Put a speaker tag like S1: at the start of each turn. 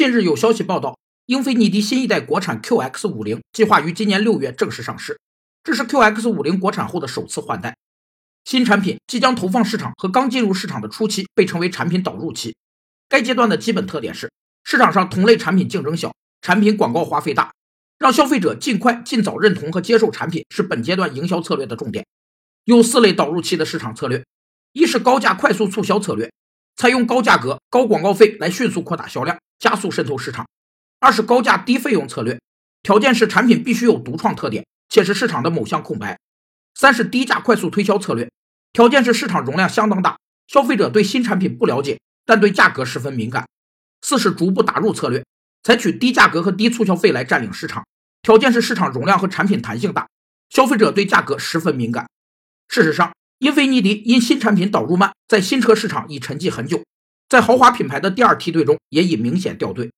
S1: 近日有消息报道，英菲尼迪新一代国产 QX50 计划于今年六月正式上市，这是 QX50 国产后的首次换代。新产品即将投放市场和刚进入市场的初期被称为产品导入期。该阶段的基本特点是，市场上同类产品竞争小，产品广告花费大，让消费者尽快尽早认同和接受产品是本阶段营销策略的重点。有四类导入期的市场策略：一是高价快速促销策略，采用高价格、高广告费来迅速扩大销量，加速渗透市场；二是高价低费用策略，条件是产品必须有独创特点，且是市场的某项空白。三是低价快速推销策略，条件是市场容量相当大，消费者对新产品不了解，但对价格十分敏感。四是逐步打入策略，采取低价格和低促销费来占领市场，条件是市场容量和产品弹性大，消费者对价格十分敏感。事实上，英菲尼迪因新产品导入慢，在新车市场已沉寂很久，在豪华品牌的第二梯队中也已明显掉队。